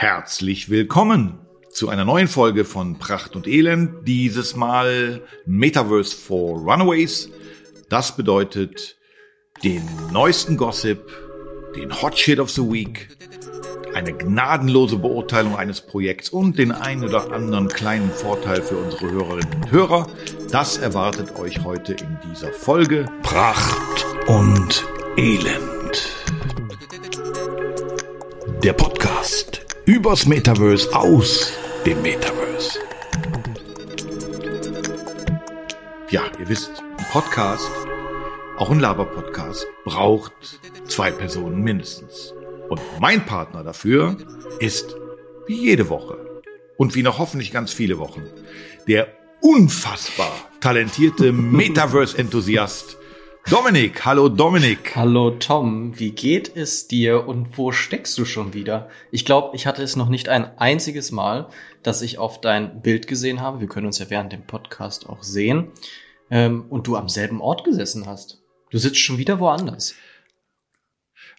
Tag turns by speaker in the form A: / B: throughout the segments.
A: Herzlich willkommen zu einer neuen Folge von Pracht und Elend. Dieses Mal Metaverse for Runaways. Das bedeutet den neuesten Gossip, den Hot Shit of the Week, eine gnadenlose Beurteilung eines Projekts und den einen oder anderen kleinen Vorteil für unsere Hörerinnen und Hörer. Das erwartet euch heute in dieser Folge Pracht und Elend. Der Podcast übers Metaverse aus dem Metaverse. Ja, ihr wisst, ein Podcast, auch ein Laber-Podcast, braucht zwei Personen mindestens. Und mein Partner dafür ist wie jede Woche und wie noch hoffentlich ganz viele Wochen der unfassbar talentierte Metaverse-Enthusiast Dominik, hallo Dominik.
B: Hallo Tom, wie geht es dir und wo steckst du schon wieder? Ich glaube, ich hatte es noch nicht ein einziges Mal, dass ich auf dein Bild gesehen habe. Wir können uns ja während dem Podcast auch sehen. Ähm, und du am selben Ort gesessen hast. Du sitzt schon wieder woanders.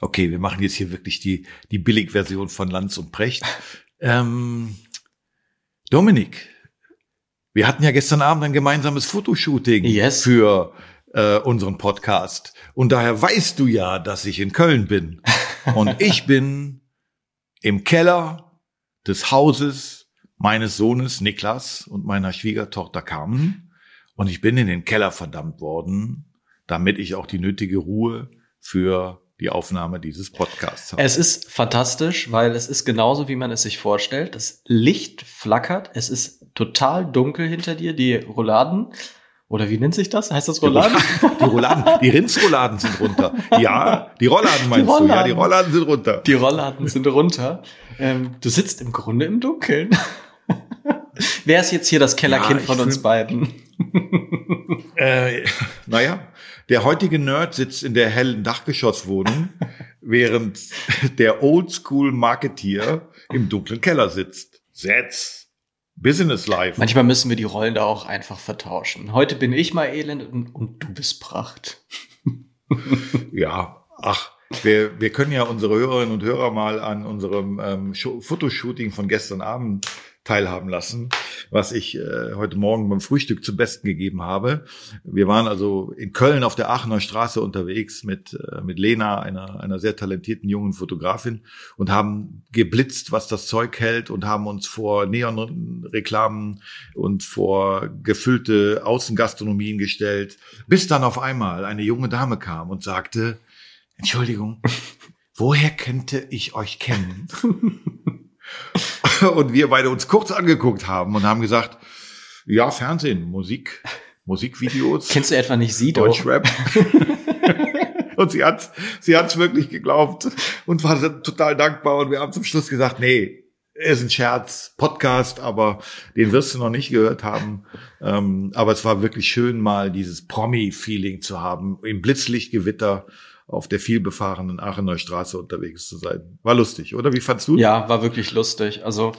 A: Okay, wir machen jetzt hier wirklich die, die Billigversion von Lanz und Precht. ähm, Dominik, wir hatten ja gestern Abend ein gemeinsames Fotoshooting
B: yes.
A: für äh, unseren Podcast. Und daher weißt du ja, dass ich in Köln bin. Und ich bin im Keller des Hauses meines Sohnes Niklas und meiner Schwiegertochter Carmen. Und ich bin in den Keller verdammt worden, damit ich auch die nötige Ruhe für die Aufnahme dieses Podcasts
B: habe. Es ist fantastisch, weil es ist genauso, wie man es sich vorstellt. Das Licht flackert, es ist total dunkel hinter dir, die Rouladen oder wie nennt sich das? Heißt das Rouladen?
A: Die Rouladen, die Rindsrouladen sind runter. Ja, die Rollladen meinst die Rollladen. du? Ja, die Rollladen sind runter.
B: Die Rollladen sind runter. Ähm, du sitzt im Grunde im Dunkeln. Wer ist jetzt hier das Kellerkind ja, von uns beiden?
A: äh, naja, der heutige Nerd sitzt in der hellen Dachgeschosswohnung, während der Oldschool-Marketeer im dunklen Keller sitzt. Setz! Business Life.
B: Manchmal müssen wir die Rollen da auch einfach vertauschen. Heute bin ich mal elend und, und du bist Pracht.
A: ja, ach, wir, wir können ja unsere Hörerinnen und Hörer mal an unserem ähm, Fotoshooting von gestern Abend teilhaben lassen, was ich äh, heute Morgen beim Frühstück zum Besten gegeben habe. Wir waren also in Köln auf der Aachener Straße unterwegs mit, äh, mit Lena, einer, einer sehr talentierten jungen Fotografin und haben geblitzt, was das Zeug hält und haben uns vor Neonreklamen und vor gefüllte Außengastronomien gestellt, bis dann auf einmal eine junge Dame kam und sagte, Entschuldigung, woher könnte ich euch kennen? und wir beide uns kurz angeguckt haben und haben gesagt, ja, Fernsehen, Musik, Musikvideos.
B: Kennst du etwa nicht sie,
A: Deutschrap? und sie hat, sie hat's wirklich geglaubt und war total dankbar und wir haben zum Schluss gesagt, nee, ist ein Scherz, Podcast, aber den wirst du noch nicht gehört haben. Ähm, aber es war wirklich schön, mal dieses Promi-Feeling zu haben, im Blitzlichtgewitter auf der vielbefahrenen Aachener Straße unterwegs zu sein. War lustig, oder? Wie fandst du?
B: Ja, war wirklich lustig. Also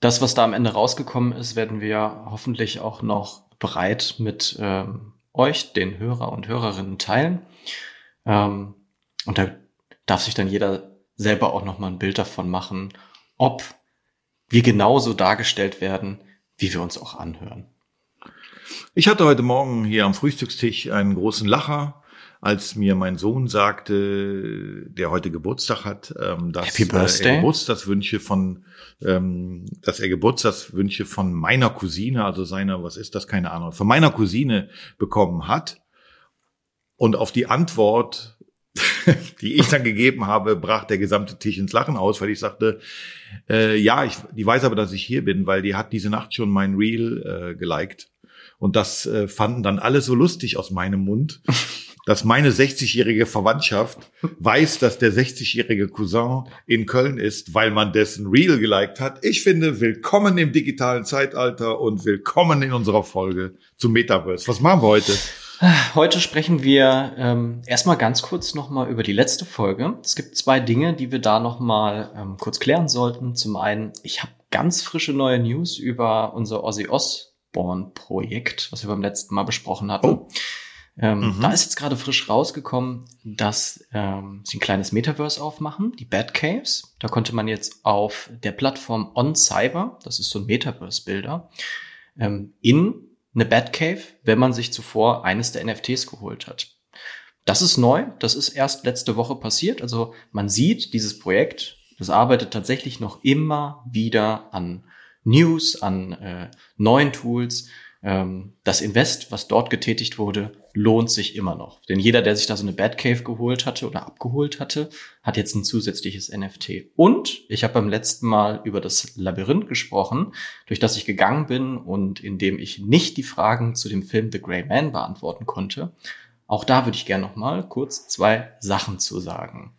B: das, was da am Ende rausgekommen ist, werden wir hoffentlich auch noch bereit mit ähm, euch, den Hörer und Hörerinnen, teilen. Ähm, und da darf sich dann jeder selber auch noch mal ein Bild davon machen, ob wir genauso dargestellt werden, wie wir uns auch anhören.
A: Ich hatte heute Morgen hier am Frühstückstisch einen großen Lacher als mir mein Sohn sagte, der heute Geburtstag hat, ähm, dass er Geburtstagswünsche von, ähm, dass er Geburtstagswünsche von meiner Cousine, also seiner, was ist das, keine Ahnung, von meiner Cousine bekommen hat. Und auf die Antwort, die ich dann gegeben habe, brach der gesamte Tisch ins Lachen aus, weil ich sagte, äh, ja, ich, die weiß aber, dass ich hier bin, weil die hat diese Nacht schon mein Reel äh, geliked. Und das äh, fanden dann alle so lustig aus meinem Mund, dass meine 60-jährige Verwandtschaft weiß, dass der 60-jährige Cousin in Köln ist, weil man dessen Reel geliked hat. Ich finde, willkommen im digitalen Zeitalter und willkommen in unserer Folge zum Metaverse. Was machen wir heute?
B: Heute sprechen wir ähm, erstmal ganz kurz nochmal über die letzte Folge. Es gibt zwei Dinge, die wir da nochmal ähm, kurz klären sollten. Zum einen, ich habe ganz frische neue News über unser Ozzy Osbourne Projekt, was wir beim letzten Mal besprochen hatten. Oh. Ähm, mhm. Da ist jetzt gerade frisch rausgekommen, dass ähm, sie ein kleines Metaverse aufmachen, die Batcaves. Da konnte man jetzt auf der Plattform OnCyber, das ist so ein Metaverse-Bilder, ähm, in eine Batcave, wenn man sich zuvor eines der NFTs geholt hat. Das ist neu, das ist erst letzte Woche passiert. Also man sieht, dieses Projekt, das arbeitet tatsächlich noch immer wieder an News, an äh, neuen Tools. Ähm, das Invest, was dort getätigt wurde, lohnt sich immer noch. Denn jeder, der sich da so eine Batcave geholt hatte oder abgeholt hatte, hat jetzt ein zusätzliches NFT. Und ich habe beim letzten Mal über das Labyrinth gesprochen, durch das ich gegangen bin und in dem ich nicht die Fragen zu dem Film The Grey Man beantworten konnte. Auch da würde ich gerne noch mal kurz zwei Sachen zu sagen.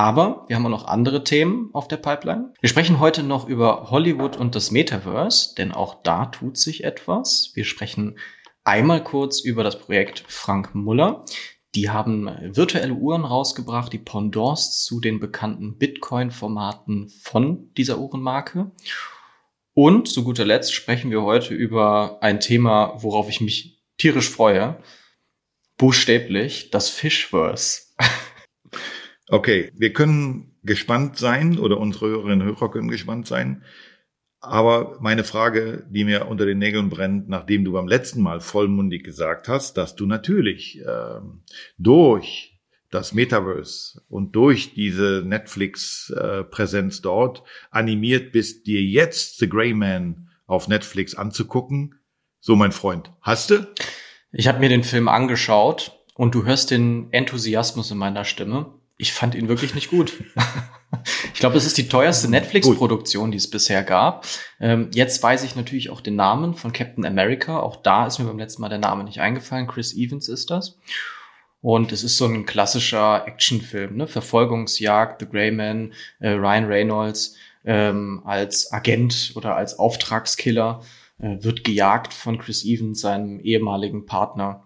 B: Aber wir haben auch noch andere Themen auf der Pipeline. Wir sprechen heute noch über Hollywood und das Metaverse, denn auch da tut sich etwas. Wir sprechen einmal kurz über das Projekt Frank Muller. Die haben virtuelle Uhren rausgebracht, die Pendants zu den bekannten Bitcoin-Formaten von dieser Uhrenmarke. Und zu guter Letzt sprechen wir heute über ein Thema, worauf ich mich tierisch freue. Buchstäblich das Fishverse.
A: Okay, wir können gespannt sein oder unsere Hörerinnen und Hörer können gespannt sein. Aber meine Frage, die mir unter den Nägeln brennt, nachdem du beim letzten Mal vollmundig gesagt hast, dass du natürlich äh, durch das Metaverse und durch diese Netflix-Präsenz äh, dort animiert bist, dir jetzt The Grey Man auf Netflix anzugucken. So, mein Freund, hast du?
B: Ich habe mir den Film angeschaut und du hörst den Enthusiasmus in meiner Stimme ich fand ihn wirklich nicht gut. ich glaube, es ist die teuerste Netflix-Produktion, die es bisher gab. Ähm, jetzt weiß ich natürlich auch den Namen von Captain America. Auch da ist mir beim letzten Mal der Name nicht eingefallen. Chris Evans ist das. Und es ist so ein klassischer Actionfilm, ne? Verfolgungsjagd, The Grey Man, äh, Ryan Reynolds ähm, als Agent oder als Auftragskiller äh, wird gejagt von Chris Evans, seinem ehemaligen Partner.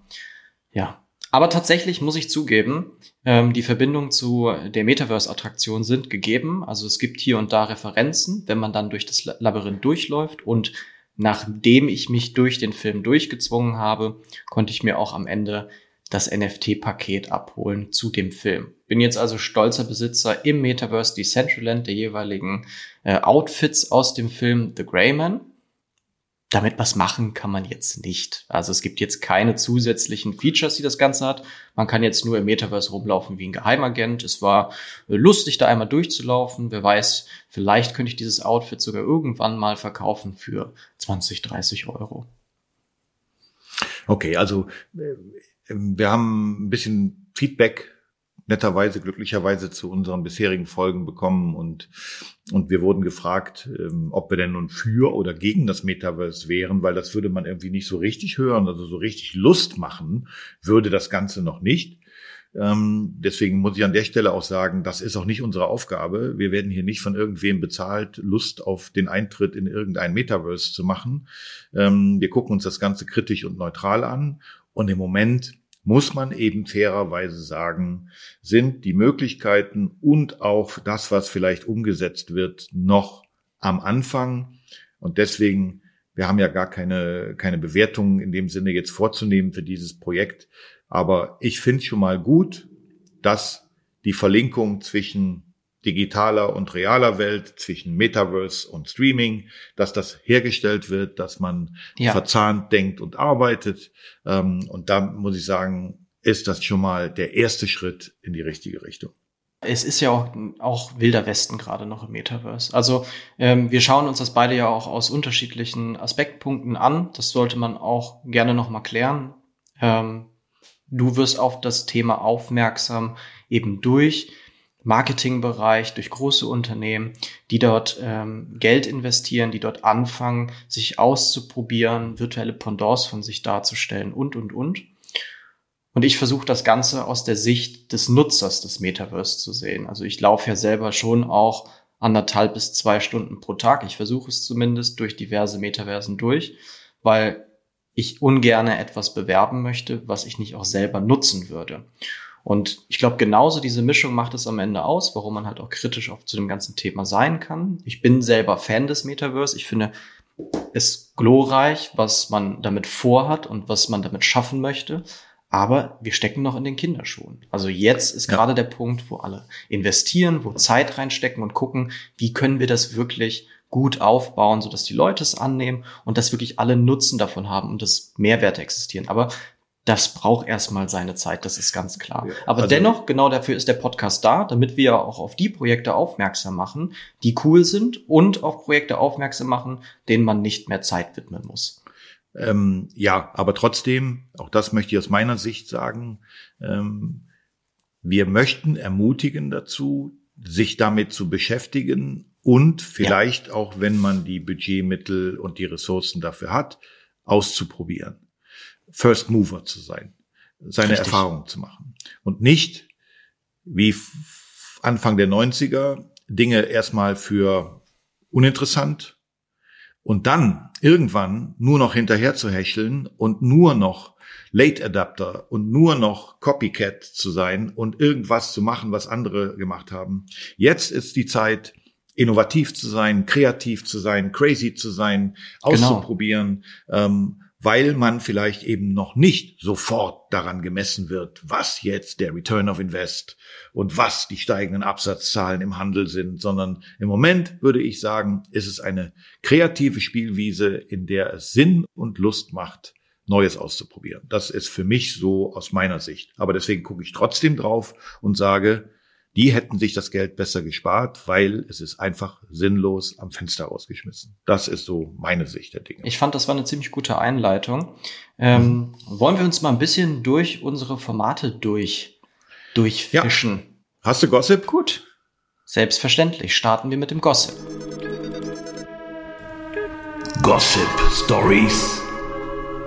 B: Ja, aber tatsächlich muss ich zugeben, ähm, die Verbindung zu der Metaverse-Attraktion sind gegeben. Also es gibt hier und da Referenzen, wenn man dann durch das Labyrinth durchläuft. Und nachdem ich mich durch den Film durchgezwungen habe, konnte ich mir auch am Ende das NFT-Paket abholen zu dem Film. Bin jetzt also stolzer Besitzer im Metaverse Decentraland der jeweiligen äh, Outfits aus dem Film The Greyman damit was machen kann man jetzt nicht. Also es gibt jetzt keine zusätzlichen Features, die das Ganze hat. Man kann jetzt nur im Metaverse rumlaufen wie ein Geheimagent. Es war äh, lustig, da einmal durchzulaufen. Wer weiß, vielleicht könnte ich dieses Outfit sogar irgendwann mal verkaufen für 20, 30 Euro.
A: Okay, also äh, wir haben ein bisschen Feedback netterweise, glücklicherweise zu unseren bisherigen Folgen bekommen und, und wir wurden gefragt, ähm, ob wir denn nun für oder gegen das Metaverse wären, weil das würde man irgendwie nicht so richtig hören, also so richtig Lust machen würde das Ganze noch nicht. Ähm, deswegen muss ich an der Stelle auch sagen, das ist auch nicht unsere Aufgabe. Wir werden hier nicht von irgendwem bezahlt, Lust auf den Eintritt in irgendein Metaverse zu machen. Ähm, wir gucken uns das Ganze kritisch und neutral an. Und im Moment muss man eben fairerweise sagen, sind die Möglichkeiten und auch das, was vielleicht umgesetzt wird, noch am Anfang. Und deswegen, wir haben ja gar keine, keine Bewertungen in dem Sinne jetzt vorzunehmen für dieses Projekt. Aber ich finde schon mal gut, dass die Verlinkung zwischen digitaler und realer Welt, zwischen Metaverse und Streaming, dass das hergestellt wird, dass man ja. verzahnt denkt und arbeitet. Ähm, und da muss ich sagen, ist das schon mal der erste Schritt in die richtige Richtung.
B: Es ist ja auch, auch wilder Westen gerade noch im Metaverse. Also ähm, wir schauen uns das beide ja auch aus unterschiedlichen Aspektpunkten an. Das sollte man auch gerne noch mal klären. Ähm, du wirst auf das Thema aufmerksam eben durch Marketingbereich, durch große Unternehmen, die dort ähm, Geld investieren, die dort anfangen, sich auszuprobieren, virtuelle Pendants von sich darzustellen und, und, und. Und ich versuche das Ganze aus der Sicht des Nutzers des Metaverse zu sehen. Also ich laufe ja selber schon auch anderthalb bis zwei Stunden pro Tag. Ich versuche es zumindest durch diverse Metaversen durch, weil ich ungerne etwas bewerben möchte, was ich nicht auch selber nutzen würde. Und ich glaube, genauso diese Mischung macht es am Ende aus, warum man halt auch kritisch auf zu dem ganzen Thema sein kann. Ich bin selber Fan des Metaverse. Ich finde es glorreich, was man damit vorhat und was man damit schaffen möchte. aber wir stecken noch in den Kinderschuhen. Also jetzt ist
A: Ja.
B: gerade der Punkt, wo alle investieren, wo Zeit reinstecken und gucken, wie können wir das wirklich gut aufbauen, sodass die Leute es annehmen und dass wirklich alle Nutzen davon haben und dass Mehrwerte existieren. Aber das braucht erstmal seine Zeit, das ist ganz klar.
A: Ja,
B: Aber
A: also-
B: dennoch, genau dafür ist der Podcast da, damit wir auch auf die Projekte aufmerksam machen, die cool sind und auf Projekte aufmerksam machen, denen man nicht mehr Zeit widmen muss.
A: Ähm, ja, aber trotzdem, auch das möchte ich aus meiner Sicht sagen, ähm, wir möchten ermutigen dazu, sich damit zu beschäftigen und vielleicht auch, wenn man die Budgetmittel und die Ressourcen dafür hat, auszuprobieren. First Mover zu sein, seine
B: Richtig.
A: Erfahrungen zu machen. Und nicht, wie Anfang der 90er, Dinge erstmal für uninteressant und dann irgendwann nur noch hinterher zu hecheln und nur noch Late Adapter und nur noch Copycat zu sein und irgendwas zu machen, was andere gemacht haben. Jetzt ist die Zeit, innovativ zu sein, kreativ zu sein, crazy zu sein, auszuprobieren, ähm, weil man vielleicht eben noch nicht sofort daran gemessen wird, was jetzt der Return of Invest und was die steigenden Absatzzahlen im Handel sind, sondern im Moment würde ich sagen, ist es eine kreative Spielwiese, in der es Sinn und Lust macht, Neues auszuprobieren. Das ist für mich so aus meiner Sicht. Aber deswegen gucke ich trotzdem drauf und sage, die hätten sich das Geld besser gespart, weil es ist einfach sinnlos am Fenster rausgeschmissen. Das ist so meine Sicht der Dinge.
B: Ich fand, das war eine ziemlich gute Einleitung. Ähm, wollen wir uns mal ein bisschen durch unsere Formate durch, durchfischen?
A: Hast du Gossip?
B: Gut. Selbstverständlich starten wir mit dem Gossip.
A: Gossip Stories.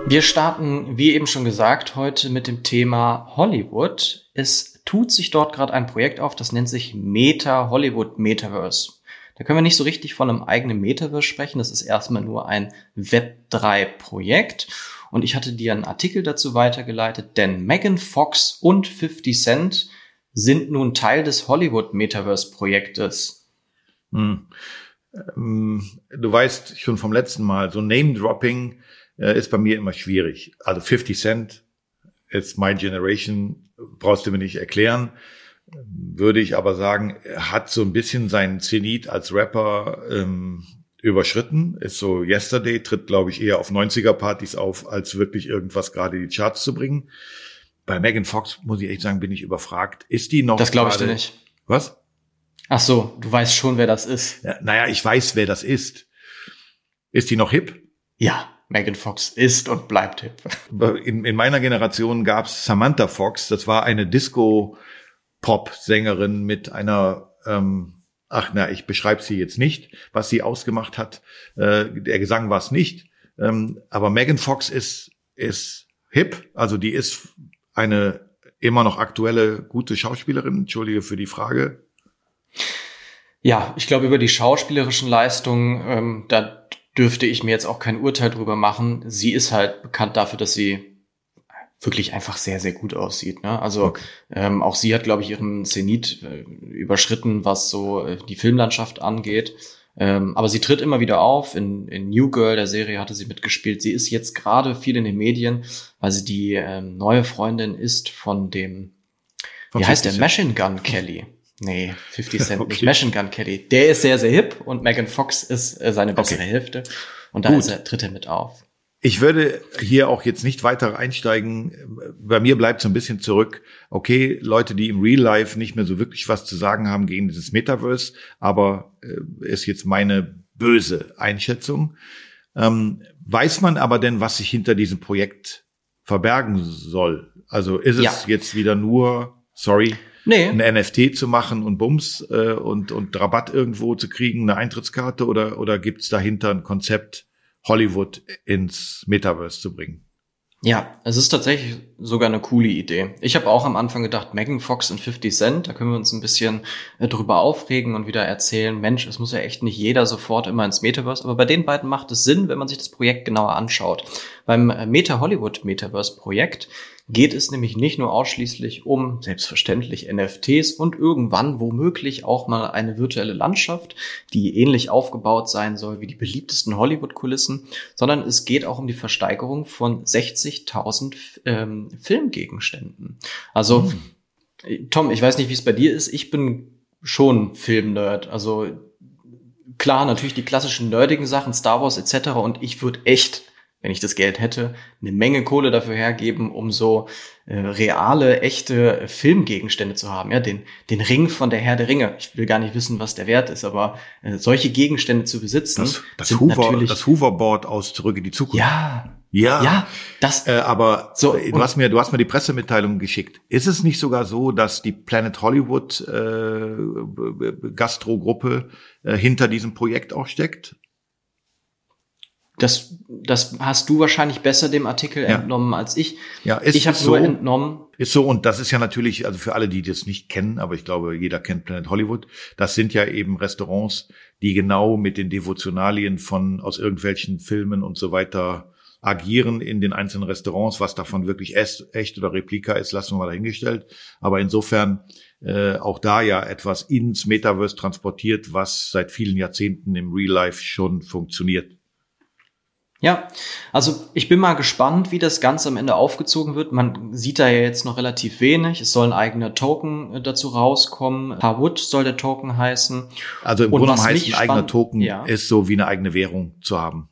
B: Wir starten, wie eben schon gesagt, heute mit dem Thema Hollywood. Es tut sich dort gerade ein Projekt auf, das nennt sich Meta Hollywood Metaverse. Da können wir nicht so richtig von einem eigenen Metaverse sprechen. Das ist erstmal nur ein Web3-Projekt. Und ich hatte dir einen Artikel dazu weitergeleitet, denn Megan Fox und 50 Cent sind nun Teil des Hollywood Metaverse-Projektes.
A: Hm. Ähm, Du weißt schon vom letzten Mal, so Name-Dropping äh, ist bei mir immer schwierig. Also 50 Cent ist my generation, brauchst du mir nicht erklären. Würde ich aber sagen, er hat so ein bisschen seinen Zenit als Rapper ähm, überschritten. Ist so Yesterday, tritt, glaube ich, eher auf 90er-Partys auf, als wirklich irgendwas gerade in die Charts zu bringen. Bei Megan Fox, muss ich echt sagen, bin ich überfragt. Ist die noch
B: Das glaube ich dir nicht.
A: Was?
B: Ach so, du weißt schon, wer das ist.
A: Ja, naja, ich weiß, wer das ist. Ist die noch hip?
B: Ja, Megan Fox ist und bleibt hip.
A: In, in meiner Generation gab's Samantha Fox. Das war eine Disco-Pop-Sängerin mit einer, ähm, ach na, ich beschreibe sie jetzt nicht, was sie ausgemacht hat. Äh, der Gesang war es nicht. Ähm, aber Megan Fox ist, ist hip. Also die ist eine immer noch aktuelle, gute Schauspielerin. Entschuldige für die Frage.
B: Ja, ich glaube, über die schauspielerischen Leistungen, ähm, da dürfte ich mir jetzt auch kein Urteil drüber machen. Sie ist halt bekannt dafür, dass sie wirklich einfach sehr, sehr gut aussieht. Ne? Also
A: Okay.
B: ähm, auch sie hat, glaube ich, ihren Zenit äh, überschritten, was so äh, die Filmlandschaft angeht. Ähm, aber sie tritt immer wieder auf. In, in New Girl, der Serie, hatte sie mitgespielt. Sie ist jetzt gerade viel in den Medien, weil sie die ähm, neue Freundin ist von dem,
A: Von
B: wie heißt der?
A: 50
B: Machine Gun Kelly. Nee, 50 Cent nicht.
A: Okay.
B: Machine Gun Kelly. Der ist sehr, sehr hip und Megan Fox ist äh, seine bessere
A: Okay.
B: Hälfte. Und da
A: Gut.
B: ist er, tritt er mit auf.
A: Ich würde hier auch jetzt nicht weiter einsteigen. Bei mir bleibt so ein bisschen zurück. Okay, Leute, die im Real Life nicht mehr so wirklich was zu sagen haben gegen dieses Metaverse, aber äh, ist jetzt meine böse Einschätzung. Ähm, weiß man aber denn, was sich hinter diesem Projekt verbergen soll? Also ist es
B: Ja.
A: jetzt wieder nur, sorry,
B: Nee,
A: ein NFT zu machen und Bums äh, und, und Rabatt irgendwo zu kriegen, eine Eintrittskarte oder, oder gibt's dahinter ein Konzept, Hollywood ins Metaverse zu bringen?
B: Ja, es ist tatsächlich sogar eine coole Idee. Ich habe auch am Anfang gedacht, Megan Fox und 50 Cent, da können wir uns ein bisschen äh, drüber aufregen und wieder erzählen, Mensch, es muss ja echt nicht jeder sofort immer ins Metaverse, aber bei den beiden macht es Sinn, wenn man sich das Projekt genauer anschaut. Beim Meta Hollywood Metaverse Projekt geht es nämlich nicht nur ausschließlich um selbstverständlich NFTs und irgendwann womöglich auch mal eine virtuelle Landschaft, die ähnlich aufgebaut sein soll wie die beliebtesten Hollywood-Kulissen, sondern es geht auch um die Versteigerung von 60.000 ähm, Filmgegenständen. Also, hm. Tom, ich weiß nicht, wie es bei dir ist. Ich bin schon Filmnerd. Also klar, natürlich die klassischen nerdigen Sachen, Star Wars etc. Und ich würde echt wenn ich das Geld hätte, eine Menge Kohle dafür hergeben, um so äh, reale, echte Filmgegenstände zu haben. Ja, den, den Ring von der Herr der Ringe. Ich will gar nicht wissen, was der wert ist, aber äh, solche Gegenstände zu besitzen.
A: Das, das, Hoover, das Hoverboard aus Zurück in die Zukunft.
B: Ja. Ja, ja, das.
A: Äh, aber so, du hast mir, du hast mir die Pressemitteilung geschickt. Ist es nicht sogar so, dass die Planet Hollywood äh, Gastro-Gruppe äh, hinter diesem Projekt auch steckt?
B: Das, das hast du wahrscheinlich besser dem Artikel ja. entnommen als ich.
A: Ja, ist ich habe so, nur entnommen. Ist so und das ist ja natürlich, also für alle, die das nicht kennen, aber ich glaube, jeder kennt Planet Hollywood. Das sind ja eben Restaurants, die genau mit den Devotionalien von aus irgendwelchen Filmen und so weiter agieren in den einzelnen Restaurants. Was davon wirklich echt oder Replika ist, lassen wir mal dahingestellt. Aber insofern äh, auch da ja etwas ins Metaverse transportiert, was seit vielen Jahrzehnten im Real Life schon funktioniert.
B: Ja, also ich bin mal gespannt, wie das Ganze am Ende aufgezogen wird. Man sieht da ja jetzt noch relativ wenig. Es soll ein eigener Token äh, dazu rauskommen. Harwood soll der Token heißen.
A: Also im Grunde heißt ein eigener Token ja. ist so wie eine eigene Währung zu haben.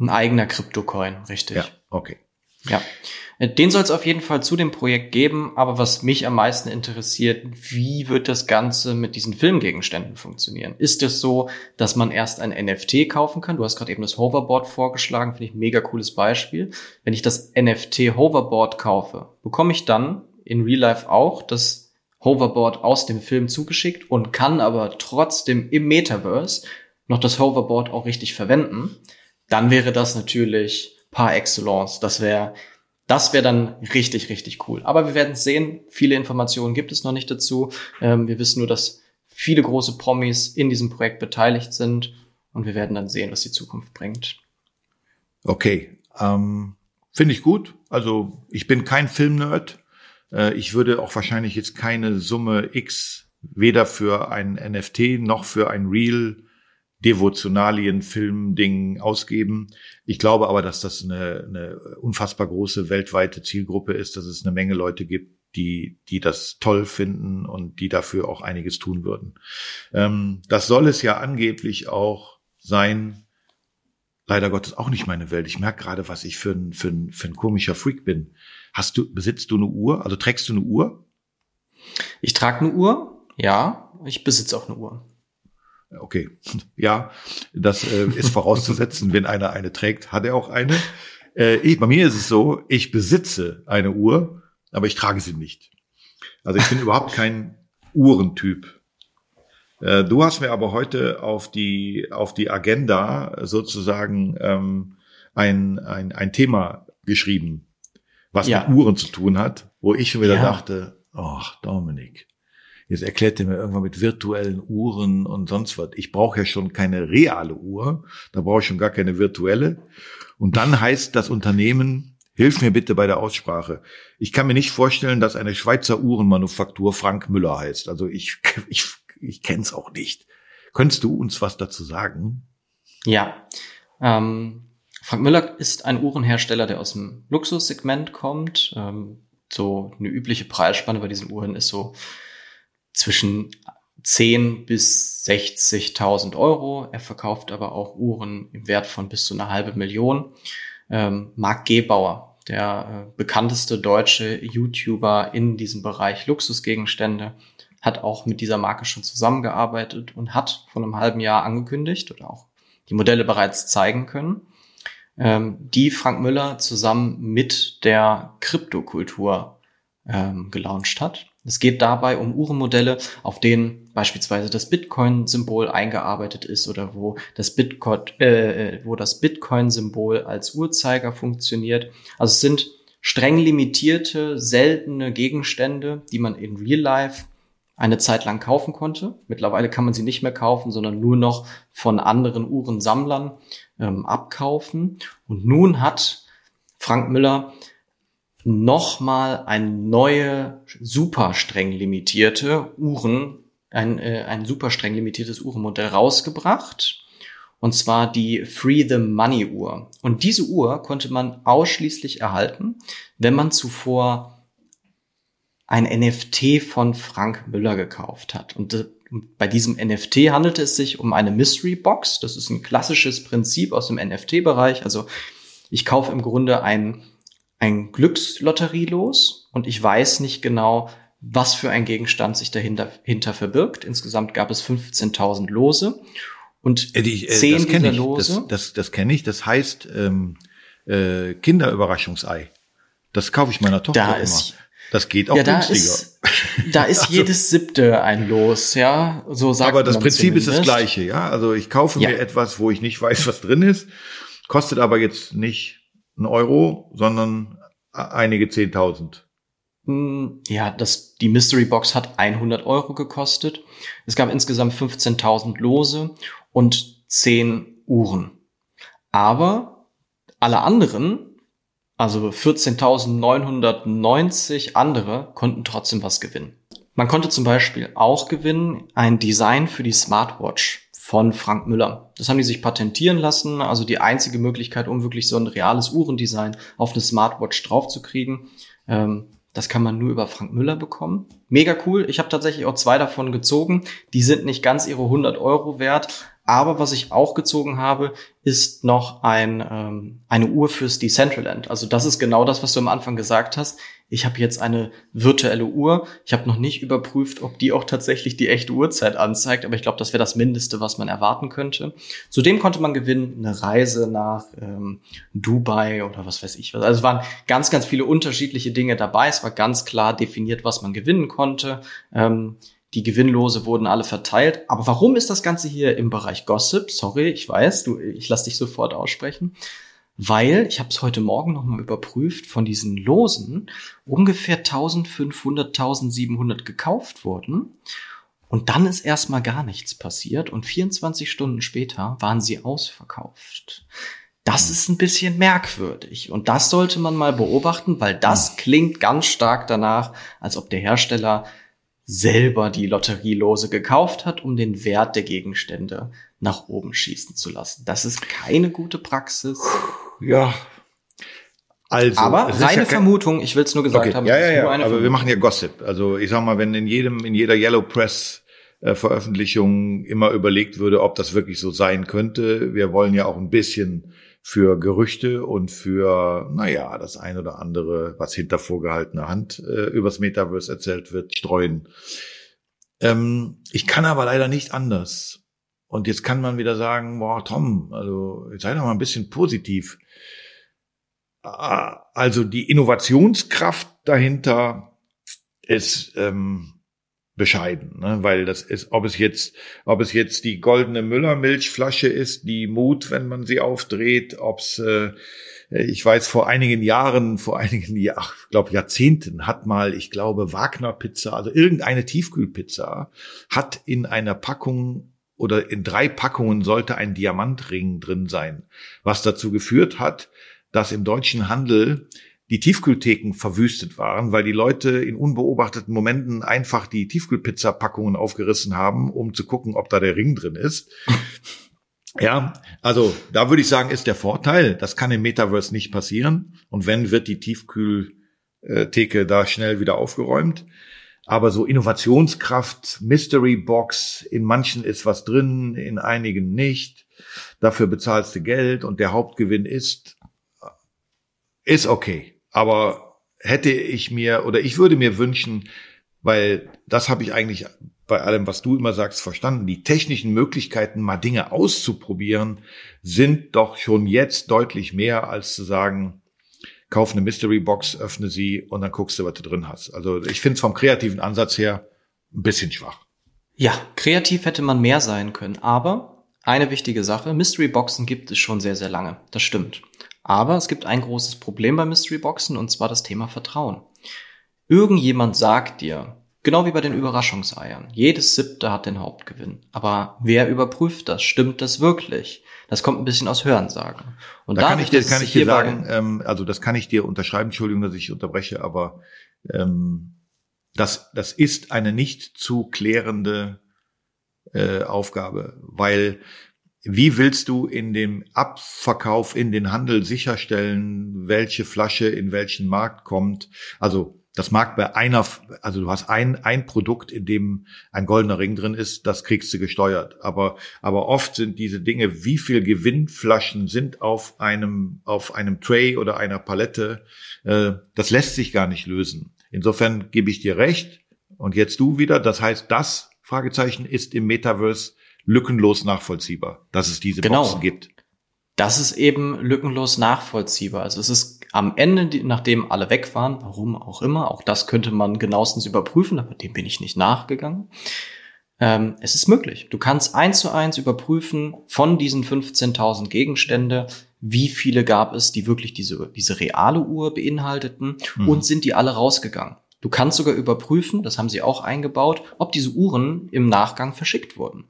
B: Ein eigener Kryptocoin, richtig.
A: Ja, okay.
B: Ja. Den soll es auf jeden Fall zu dem Projekt geben, aber was mich am meisten interessiert, wie wird das Ganze mit diesen Filmgegenständen funktionieren? Ist es so, dass man erst ein NFT kaufen kann? Du hast gerade eben das Hoverboard vorgeschlagen, finde ich mega cooles Beispiel. Wenn ich das NFT Hoverboard kaufe, bekomme ich dann in Real Life auch das Hoverboard aus dem Film zugeschickt und kann aber trotzdem im Metaverse noch das Hoverboard auch richtig verwenden. Dann wäre das natürlich par excellence. Das wäre das wäre dann richtig, richtig cool. Aber wir werden sehen. Viele Informationen gibt es noch nicht dazu. Ähm, wir wissen nur, dass viele große Promis in diesem Projekt beteiligt sind. Und wir werden dann sehen, was die Zukunft bringt.
A: Okay. Ähm, Finde ich gut. Also ich bin kein Filmnerd. Äh, ich würde auch wahrscheinlich jetzt keine Summe X weder für ein NFT noch für ein Real Devotionalien, Film, Ding ausgeben. Ich glaube aber, dass das eine, eine unfassbar große weltweite Zielgruppe ist, dass es eine Menge Leute gibt, die, die das toll finden und die dafür auch einiges tun würden. Ähm, das soll es ja angeblich auch sein. Leider Gottes auch nicht meine Welt. Ich merke gerade, was ich für ein, für ein, für ein komischer Freak bin. Hast du, besitzt du eine Uhr? Also trägst du eine Uhr?
B: Ich trage eine Uhr, ja. Ich besitze auch eine Uhr.
A: Okay, ja, das äh, ist vorauszusetzen, wenn einer eine trägt, hat er auch eine. Äh, ich, bei mir ist es so, ich besitze eine Uhr, aber ich trage sie nicht. Also ich bin überhaupt kein Uhrentyp. Äh, du hast mir aber heute auf die auf die Agenda sozusagen ähm, ein, ein ein Thema geschrieben, was ja. mit Uhren zu tun hat, wo ich schon wieder ja. dachte, ach Dominik, Jetzt erklärte mir irgendwann mit virtuellen Uhren und sonst was. Ich brauche ja schon keine reale Uhr, da brauche ich schon gar keine virtuelle. Und dann heißt das Unternehmen, hilf mir bitte bei der Aussprache. Ich kann mir nicht vorstellen, dass eine Schweizer Uhrenmanufaktur Frank Müller heißt. Also ich, ich, ich kenne es auch nicht. Könntest du uns was dazu sagen?
B: Ja. Ähm, Frank Müller ist ein Uhrenhersteller, der aus dem Luxussegment kommt. Ähm, so eine übliche Preisspanne bei diesen Uhren ist so zwischen 10 bis 60.000 Euro. Er verkauft aber auch Uhren im Wert von bis zu einer halbe Million. Ähm, Marc Gebauer, der äh, bekannteste deutsche YouTuber in diesem Bereich Luxusgegenstände, hat auch mit dieser Marke schon zusammengearbeitet und hat vor einem halben Jahr angekündigt oder auch die Modelle bereits zeigen können, ähm, die Frank Müller zusammen mit der Kryptokultur ähm, gelauncht hat. Es geht dabei um Uhrenmodelle, auf denen beispielsweise das Bitcoin-Symbol eingearbeitet ist oder wo das Bitcoin, äh, äh, wo das Bitcoin-Symbol als Uhrzeiger funktioniert. Also es sind streng limitierte, seltene Gegenstände, die man in Real Life eine Zeit lang kaufen konnte. Mittlerweile kann man sie nicht mehr kaufen, sondern nur noch von anderen Uhrensammlern ähm, abkaufen. Und nun hat Frank Müller nochmal ein neue, super streng limitierte Uhren, ein, äh, ein super streng limitiertes Uhrenmodell rausgebracht. Und zwar die Free the Money Uhr. Und diese Uhr konnte man ausschließlich erhalten, wenn man zuvor ein NFT von Frank Müller gekauft hat. Und äh, bei diesem NFT handelte es sich um eine Mystery Box. Das ist ein klassisches Prinzip aus dem NFT-Bereich. Also ich kaufe im Grunde ein, ein Glückslotterie los und ich weiß nicht genau, was für ein Gegenstand sich dahinter hinter verbirgt. Insgesamt gab es 15.000 Lose und
A: äh, die, äh, zehn das dieser ich. Lose. Das, das, das kenne ich. Das heißt ähm, äh, Kinderüberraschungsei. Das kaufe ich meiner Tochter
B: da
A: immer.
B: Ist,
A: das geht auch ja,
B: da günstiger. Ist, da ist also, jedes siebte ein Los, ja. So sagt
A: Aber das Prinzip zumindest. ist das gleiche, ja. Also ich kaufe ja. mir etwas, wo ich nicht weiß, was drin ist, kostet aber jetzt nicht ein Euro, sondern einige Zehntausend.
B: Hm, ja, das, die Mystery Box hat 100 Euro gekostet. Es gab insgesamt 15.000 Lose und 10 Uhren. Aber alle anderen also 14.990 andere konnten trotzdem was gewinnen. Man konnte zum Beispiel auch gewinnen ein Design für die Smartwatch von Frank Müller. Das haben die sich patentieren lassen. Also die einzige Möglichkeit, um wirklich so ein reales Uhrendesign auf eine Smartwatch draufzukriegen. Ähm, das kann man nur über Frank Müller bekommen. Mega cool. Ich habe tatsächlich auch zwei davon gezogen. Die sind nicht ganz ihre 100 Euro wert, aber was ich auch gezogen habe, ist noch ein, ähm, eine Uhr fürs Decentraland. Also das ist genau das, was du am Anfang gesagt hast. Ich habe jetzt eine virtuelle Uhr. Ich habe noch nicht überprüft, ob die auch tatsächlich die echte Uhrzeit anzeigt, aber ich glaube, das wäre das Mindeste, was man erwarten könnte. Zudem konnte man gewinnen eine Reise nach ähm, Dubai oder was weiß ich was. Also es waren ganz, ganz viele unterschiedliche Dinge dabei. Es war ganz klar definiert, was man gewinnen konnte. Ähm, die Gewinnlose wurden alle verteilt. Aber warum ist das Ganze hier im Bereich Gossip? Sorry, ich weiß, du, ich lass dich sofort aussprechen. Weil, ich habe es heute Morgen nochmal überprüft, von diesen Losen ungefähr 1500, 1700 gekauft wurden. Und dann ist erstmal gar nichts passiert und 24 Stunden später waren sie ausverkauft. Das hm. ist ein bisschen merkwürdig und das sollte man mal beobachten, weil das hm. klingt ganz stark danach, als ob der Hersteller selber die Lotterielose gekauft hat, um den Wert der Gegenstände nach oben schießen zu lassen. Das ist keine gute Praxis.
A: Ja.
B: Also, aber reine ja Vermutung, ich will es nur gesagt okay. haben.
A: Ja, ja, ja, aber Vermutung. wir machen ja Gossip. Also ich sag mal, wenn in jedem, in jeder Yellow Press äh, Veröffentlichung immer überlegt würde, ob das wirklich so sein könnte. Wir wollen ja auch ein bisschen für Gerüchte und für, naja, das ein oder andere, was hinter vorgehaltener Hand äh, übers Metaverse erzählt wird, streuen. Ähm, ich kann aber leider nicht anders. Und jetzt kann man wieder sagen, boah, Tom, also sei doch mal ein bisschen positiv. Ah, also die Innovationskraft dahinter ist ähm, bescheiden, ne? weil das ist, ob es jetzt, ob es jetzt die goldene Müller-Milchflasche ist, die Mut, wenn man sie aufdreht, ob es, äh, ich weiß, vor einigen Jahren, vor einigen, ja, ich glaube Jahrzehnten hat mal, ich glaube, Wagner Pizza, also irgendeine Tiefkühlpizza, hat in einer Packung oder in drei Packungen sollte ein Diamantring drin sein, was dazu geführt hat, dass im deutschen Handel die Tiefkühltheken verwüstet waren, weil die Leute in unbeobachteten Momenten einfach die Tiefkühlpizza-Packungen aufgerissen haben, um zu gucken, ob da der Ring drin ist. Ja, also da würde ich sagen, ist der Vorteil. Das kann im Metaverse nicht passieren. Und wenn, wird die Tiefkühltheke da schnell wieder aufgeräumt. Aber so Innovationskraft, Mystery Box, in manchen ist was drin, in einigen nicht. Dafür bezahlst du Geld und der Hauptgewinn ist, ist okay. Aber hätte ich mir oder ich würde mir wünschen, weil das habe ich eigentlich bei allem, was du immer sagst, verstanden. Die technischen Möglichkeiten, mal Dinge auszuprobieren, sind doch schon jetzt deutlich mehr, als zu sagen, kauf eine Mystery Box, öffne sie und dann guckst du, was du drin hast. Also ich finde es vom kreativen Ansatz her ein bisschen schwach.
B: Ja, kreativ hätte man mehr sein können, aber eine wichtige Sache, Mystery Boxen gibt es schon sehr, sehr lange. Das stimmt. Aber es gibt ein großes Problem bei Mystery Boxen und zwar das Thema Vertrauen. Irgendjemand sagt dir, Genau wie bei den Überraschungseiern. Jedes siebte hat den Hauptgewinn. Aber wer überprüft das? Stimmt das wirklich? Das kommt ein bisschen aus Hörensagen.
A: Und da kann ich dir, kann ich dir sagen, ähm, also das kann ich dir unterschreiben, Entschuldigung, dass ich unterbreche, aber ähm, das, das ist eine nicht zu klärende äh, Aufgabe, weil wie willst du in dem Abverkauf in den Handel sicherstellen, welche Flasche in welchen Markt kommt? Also das mag bei einer, also du hast ein, ein Produkt, in dem ein goldener Ring drin ist, das kriegst du gesteuert. Aber, aber oft sind diese Dinge, wie viel Gewinnflaschen sind auf einem, auf einem Tray oder einer Palette, äh, das lässt sich gar nicht lösen. Insofern gebe ich dir recht. Und jetzt du wieder. Das heißt, das Fragezeichen ist im Metaverse lückenlos nachvollziehbar, dass es diese genau. Boxen gibt.
B: Das ist eben lückenlos nachvollziehbar. Also es ist am Ende, nachdem alle weg waren, warum auch immer, auch das könnte man genauestens überprüfen, aber dem bin ich nicht nachgegangen. Ähm, es ist möglich. Du kannst eins zu eins überprüfen von diesen 15.000 Gegenstände, wie viele gab es, die wirklich diese, diese reale Uhr beinhalteten mhm. und sind die alle rausgegangen. Du kannst sogar überprüfen, das haben sie auch eingebaut, ob diese Uhren im Nachgang verschickt wurden.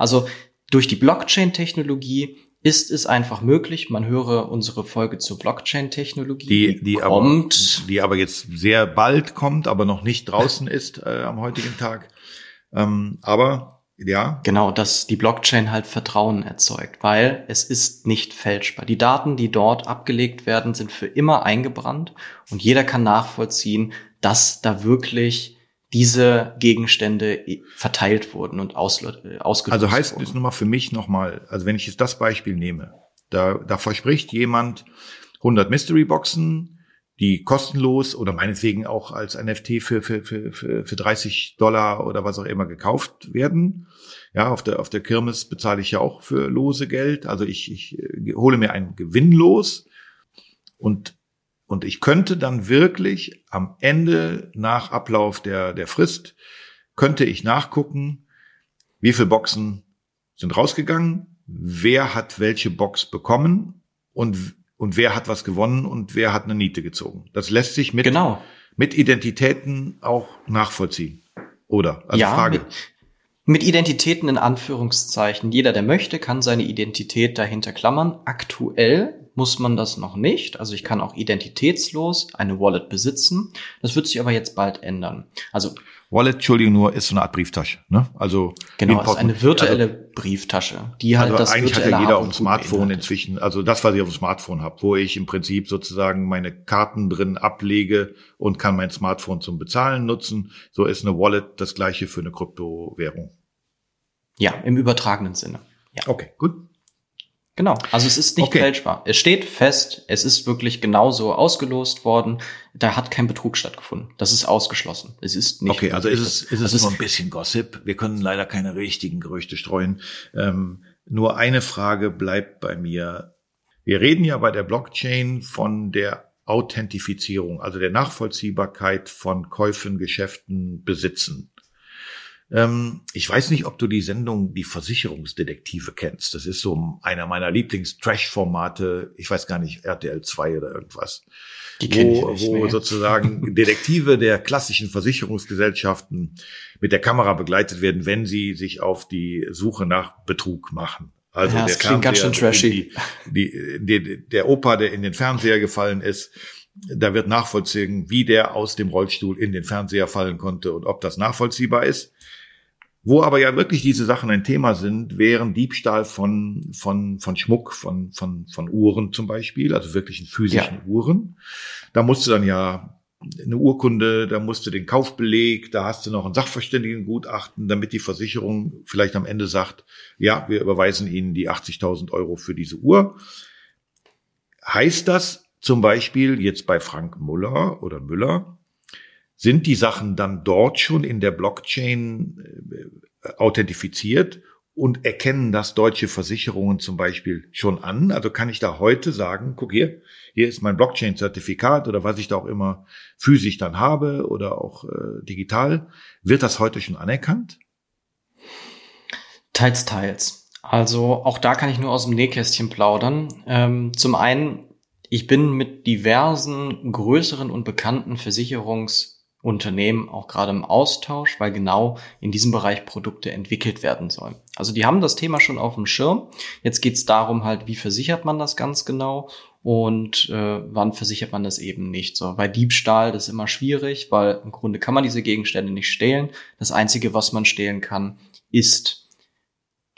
B: Also durch die Blockchain-Technologie ist es einfach möglich. Man höre unsere Folge zur Blockchain-Technologie.
A: Die, die, kommt. Aber, die aber jetzt sehr bald kommt, aber noch nicht draußen ist äh, am heutigen Tag. Ähm, aber ja.
B: Genau, dass die Blockchain halt Vertrauen erzeugt, weil es ist nicht fälschbar. Die Daten, die dort abgelegt werden, sind für immer eingebrannt und jeder kann nachvollziehen, dass da wirklich diese Gegenstände verteilt wurden und äh, ausgelöst
A: Also heißt wurden. jetzt nur mal für mich nochmal, also wenn ich jetzt das Beispiel nehme, da, da verspricht jemand 100 Mystery Boxen, die kostenlos oder meinetwegen auch als NFT für, für, für, für, für 30 Dollar oder was auch immer gekauft werden. Ja, auf der, auf der Kirmes bezahle ich ja auch für lose Geld. Also ich, ich äh, hole mir einen Gewinn los und, und ich könnte dann wirklich am Ende nach Ablauf der, der Frist, könnte ich nachgucken, wie viele Boxen sind rausgegangen, wer hat welche Box bekommen und und wer hat was gewonnen und wer hat eine Niete gezogen. Das lässt sich mit, genau. mit Identitäten auch nachvollziehen. Oder?
B: Also ja, Frage. Mit, mit Identitäten in Anführungszeichen. Jeder, der möchte, kann seine Identität dahinter klammern. Aktuell muss man das noch nicht. Also ich kann auch identitätslos eine Wallet besitzen. Das wird sich aber jetzt bald ändern. Also
A: Wallet, Entschuldigung, nur ist so eine Art Brieftasche. Ne? Also
B: genau, ist eine virtuelle also, Brieftasche, die halt also das
A: eigentlich hat ja jeder auf dem Smartphone beinhaltet. inzwischen. Also das, was ich auf dem Smartphone habe, wo ich im Prinzip sozusagen meine Karten drin ablege und kann mein Smartphone zum Bezahlen nutzen. So ist eine Wallet das gleiche für eine Kryptowährung.
B: Ja, im übertragenen Sinne.
A: Ja. Okay, gut.
B: Genau, also es ist nicht okay. fälschbar. Es steht fest, es ist wirklich genauso ausgelost worden. Da hat kein Betrug stattgefunden. Das ist ausgeschlossen. Es ist nicht.
A: Okay, also ist es, ist es nur ein bisschen Gossip. Wir können leider keine richtigen Gerüchte streuen. Ähm, nur eine Frage bleibt bei mir. Wir reden ja bei der Blockchain von der Authentifizierung, also der Nachvollziehbarkeit von Käufen, Geschäften, Besitzen. Ähm, ich weiß nicht, ob du die Sendung Die Versicherungsdetektive kennst. Das ist so einer meiner Lieblings-Trash-Formate. Ich weiß gar nicht, RTL 2 oder irgendwas. Die wo, ich nicht, wo sozusagen Detektive der klassischen Versicherungsgesellschaften mit der Kamera begleitet werden, wenn sie sich auf die Suche nach Betrug machen.
B: Also ja, der klingt ganz schön trashy.
A: Die, die, die, der Opa, der in den Fernseher gefallen ist, da wird nachvollziehen, wie der aus dem Rollstuhl in den Fernseher fallen konnte und ob das nachvollziehbar ist. Wo aber ja wirklich diese Sachen ein Thema sind, wären Diebstahl von, von, von Schmuck, von, von, von Uhren zum Beispiel, also wirklichen physischen ja. Uhren. Da musst du dann ja eine Urkunde, da musst du den Kaufbeleg, da hast du noch ein Sachverständigengutachten, damit die Versicherung vielleicht am Ende sagt, ja, wir überweisen Ihnen die 80.000 Euro für diese Uhr. Heißt das zum Beispiel jetzt bei Frank Muller oder Müller, sind die Sachen dann dort schon in der Blockchain äh, authentifiziert und erkennen das deutsche Versicherungen zum Beispiel schon an? Also kann ich da heute sagen, guck hier, hier ist mein Blockchain-Zertifikat oder was ich da auch immer physisch dann habe oder auch äh, digital. Wird das heute schon anerkannt?
B: Teils, teils. Also auch da kann ich nur aus dem Nähkästchen plaudern. Ähm, zum einen, ich bin mit diversen größeren und bekannten Versicherungs- Unternehmen auch gerade im Austausch, weil genau in diesem Bereich Produkte entwickelt werden sollen. Also die haben das Thema schon auf dem Schirm. Jetzt geht es darum halt, wie versichert man das ganz genau und äh, wann versichert man das eben nicht. So bei Diebstahl das ist immer schwierig, weil im Grunde kann man diese Gegenstände nicht stehlen. Das einzige, was man stehlen kann, ist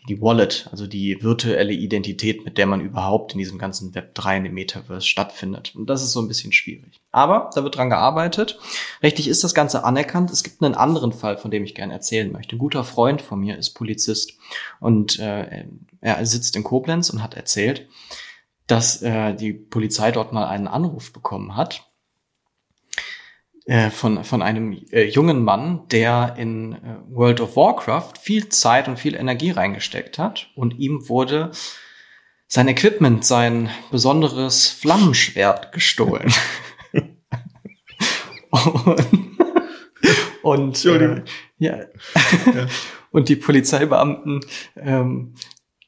B: die Wallet, also die virtuelle Identität, mit der man überhaupt in diesem ganzen Web 3 in dem Metaverse stattfindet. Und das ist so ein bisschen schwierig. Aber da wird dran gearbeitet. Rechtlich ist das Ganze anerkannt. Es gibt einen anderen Fall, von dem ich gerne erzählen möchte. Ein guter Freund von mir ist Polizist und äh, er sitzt in Koblenz und hat erzählt, dass äh, die Polizei dort mal einen Anruf bekommen hat äh, von, von einem äh, jungen Mann, der in äh, World of Warcraft viel Zeit und viel Energie reingesteckt hat und ihm wurde sein Equipment, sein besonderes Flammenschwert gestohlen. und, und äh, ja. ja. und die Polizeibeamten ähm,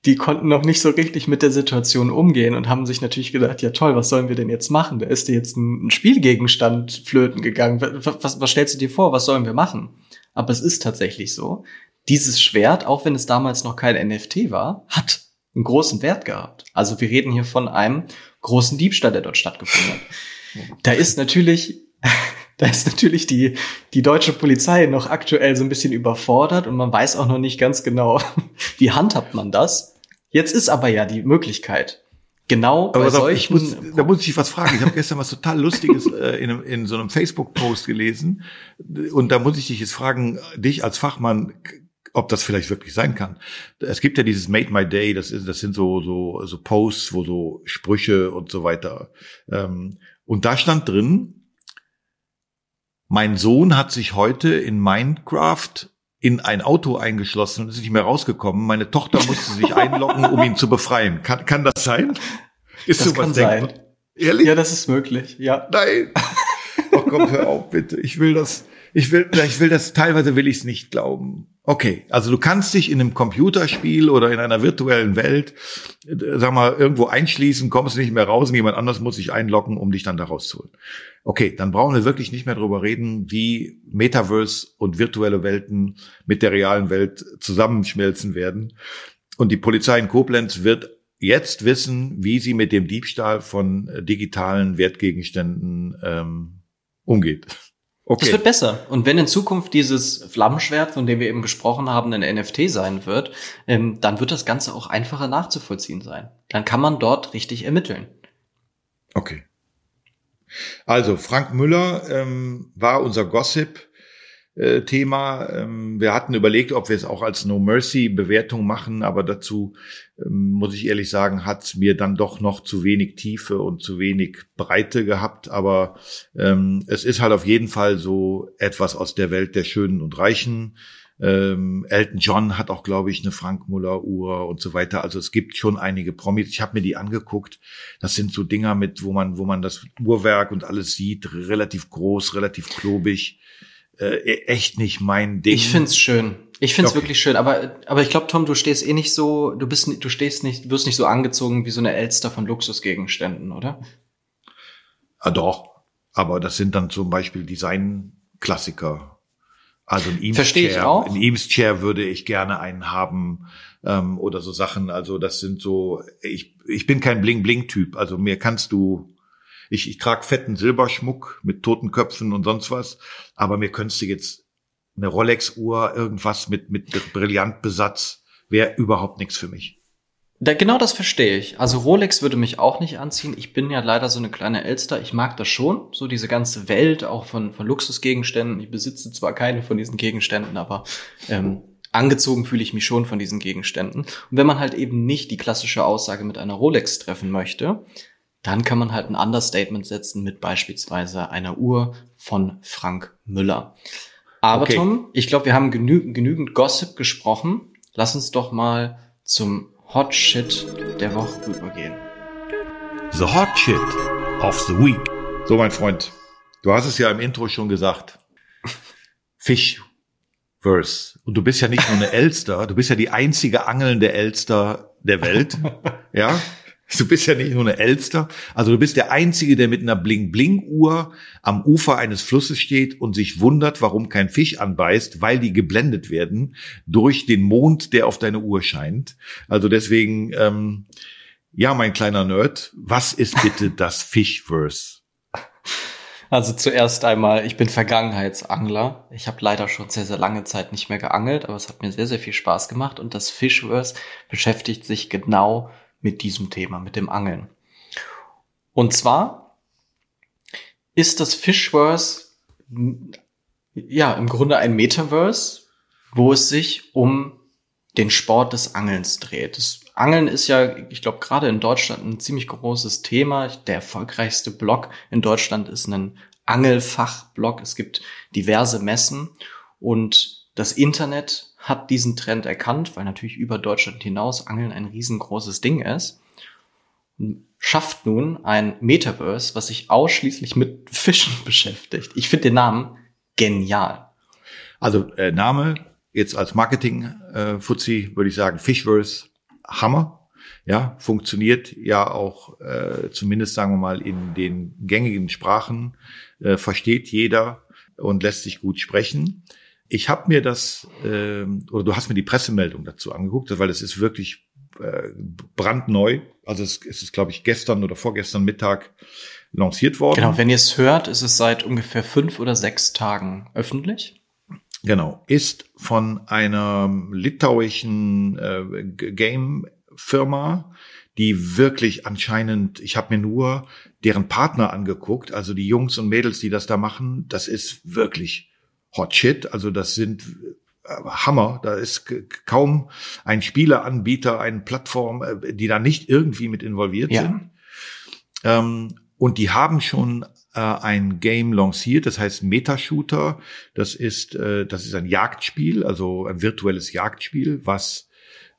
B: die konnten noch nicht so richtig mit der Situation umgehen und haben sich natürlich gedacht, ja toll, was sollen wir denn jetzt machen? Da ist dir jetzt ein Spielgegenstand flöten gegangen. Was, was, was stellst du dir vor? Was sollen wir machen? Aber es ist tatsächlich so. Dieses Schwert, auch wenn es damals noch kein NFT war, hat einen großen Wert gehabt. Also wir reden hier von einem großen Diebstahl, der dort stattgefunden hat. Da ist natürlich, da ist natürlich die, die deutsche Polizei noch aktuell so ein bisschen überfordert und man weiß auch noch nicht ganz genau, wie handhabt man das. Jetzt ist aber ja die Möglichkeit. Genau
A: aber bei solchen. Muss, da muss ich dich was fragen. Ich habe gestern was total Lustiges äh, in, in so einem Facebook-Post gelesen. Und da muss ich dich jetzt fragen, dich als Fachmann, ob das vielleicht wirklich sein kann. Es gibt ja dieses Made My Day, das, ist, das sind so, so, so Posts, wo so Sprüche und so weiter. Ähm, und da stand drin, mein Sohn hat sich heute in Minecraft in ein Auto eingeschlossen und ist nicht mehr rausgekommen. Meine Tochter musste sich einloggen, um ihn zu befreien. Kann, kann das sein?
B: Ist das kann denkbar? sein. Ehrlich? Ja, das ist möglich. Ja.
A: Nein. Oh komm, hör auf, bitte. Ich will das, ich will, ich will das, teilweise will ich es nicht glauben. Okay, also du kannst dich in einem Computerspiel oder in einer virtuellen Welt, äh, sag mal, irgendwo einschließen, kommst nicht mehr raus und jemand anders muss sich einloggen, um dich dann da rauszuholen. Okay, dann brauchen wir wirklich nicht mehr darüber reden, wie Metaverse und virtuelle Welten mit der realen Welt zusammenschmelzen werden. Und die Polizei in Koblenz wird jetzt wissen, wie sie mit dem Diebstahl von äh, digitalen Wertgegenständen ähm, umgeht.
B: Okay. Es wird besser. Und wenn in Zukunft dieses Flammenschwert, von dem wir eben gesprochen haben, ein NFT sein wird, ähm, dann wird das Ganze auch einfacher nachzuvollziehen sein. Dann kann man dort richtig ermitteln.
A: Okay. Also Frank Müller ähm, war unser Gossip äh, Thema. Ähm, wir hatten überlegt, ob wir es auch als No Mercy Bewertung machen, aber dazu ähm, muss ich ehrlich sagen, hat mir dann doch noch zu wenig Tiefe und zu wenig Breite gehabt. Aber ähm, es ist halt auf jeden Fall so etwas aus der Welt der Schönen und Reichen. Ähm, Elton John hat auch, glaube ich, eine Frank Muller Uhr und so weiter. Also es gibt schon einige Promis. Ich habe mir die angeguckt. Das sind so Dinger mit, wo man, wo man das Uhrwerk und alles sieht, relativ groß, relativ klobig äh, echt nicht mein Ding.
B: Ich find's schön. Ich find's okay. wirklich schön, aber aber ich glaube, Tom, du stehst eh nicht so, du bist du stehst nicht, wirst nicht so angezogen wie so eine Elster von Luxusgegenständen, oder?
A: Ah, doch. Aber das sind dann zum Beispiel Designklassiker. Also ein Eames
B: Verstehe Chair, ich auch.
A: Ein Eames Chair würde ich gerne einen haben ähm, oder so Sachen. Also das sind so. Ich ich bin kein Bling Bling Typ. Also mir kannst du ich, ich trage fetten Silberschmuck mit Totenköpfen und sonst was, aber mir könntest du jetzt eine Rolex-Uhr, irgendwas mit, mit Brillantbesatz, wäre überhaupt nichts für mich.
B: Da, genau das verstehe ich. Also Rolex würde mich auch nicht anziehen. Ich bin ja leider so eine kleine Elster. Ich mag das schon, so diese ganze Welt auch von, von Luxusgegenständen. Ich besitze zwar keine von diesen Gegenständen, aber ähm, angezogen fühle ich mich schon von diesen Gegenständen. Und wenn man halt eben nicht die klassische Aussage mit einer Rolex treffen möchte, dann kann man halt ein Understatement setzen mit beispielsweise einer Uhr von Frank Müller. Aber okay. Tom, ich glaube, wir haben genü genügend Gossip gesprochen. Lass uns doch mal zum Hot Shit der Woche rübergehen.
A: The Hot Shit of the Week. So, mein Freund, du hast es ja im Intro schon gesagt. Fishverse. Und du bist ja nicht nur eine Elster, du bist ja die einzige angelnde Elster der Welt. ja. Du bist ja nicht nur eine Elster, also du bist der Einzige, der mit einer Bling-Bling-Uhr am Ufer eines Flusses steht und sich wundert, warum kein Fisch anbeißt, weil die geblendet werden durch den Mond, der auf deine Uhr scheint. Also deswegen, ähm, ja, mein kleiner Nerd, was ist bitte das Fishverse?
B: Also zuerst einmal, ich bin Vergangenheitsangler. Ich habe leider schon sehr, sehr lange Zeit nicht mehr geangelt, aber es hat mir sehr, sehr viel Spaß gemacht und das Fishverse beschäftigt sich genau mit diesem Thema, mit dem Angeln. Und zwar ist das Fishverse ja im Grunde ein Metaverse, wo es sich um den Sport des Angelns dreht. Das Angeln ist ja, ich glaube, gerade in Deutschland ein ziemlich großes Thema. Der erfolgreichste Blog in Deutschland ist ein Angelfachblog. Es gibt diverse Messen und das Internet hat diesen Trend erkannt, weil natürlich über Deutschland hinaus Angeln ein riesengroßes Ding ist. Schafft nun ein Metaverse, was sich ausschließlich mit Fischen beschäftigt. Ich finde den Namen genial.
A: Also äh, Name jetzt als Marketing-Fuzzi äh, würde ich sagen Fishverse Hammer. Ja, funktioniert ja auch äh, zumindest sagen wir mal in den gängigen Sprachen äh, versteht jeder und lässt sich gut sprechen. Ich habe mir das, äh, oder du hast mir die Pressemeldung dazu angeguckt, weil es ist wirklich äh, brandneu. Also es, es ist, glaube ich, gestern oder vorgestern Mittag lanciert worden.
B: Genau, wenn ihr es hört, ist es seit ungefähr fünf oder sechs Tagen öffentlich.
A: Genau, ist von einer litauischen äh, Game-Firma, die wirklich anscheinend, ich habe mir nur deren Partner angeguckt, also die Jungs und Mädels, die das da machen, das ist wirklich Hot Shit. Also das sind äh, Hammer. Da ist kaum ein Spieleanbieter, eine Plattform, äh, die da nicht irgendwie mit involviert ja. sind. Ähm, und die haben schon äh, ein Game lanciert, das heißt Metashooter. Das ist, äh, das ist ein Jagdspiel, also ein virtuelles Jagdspiel, was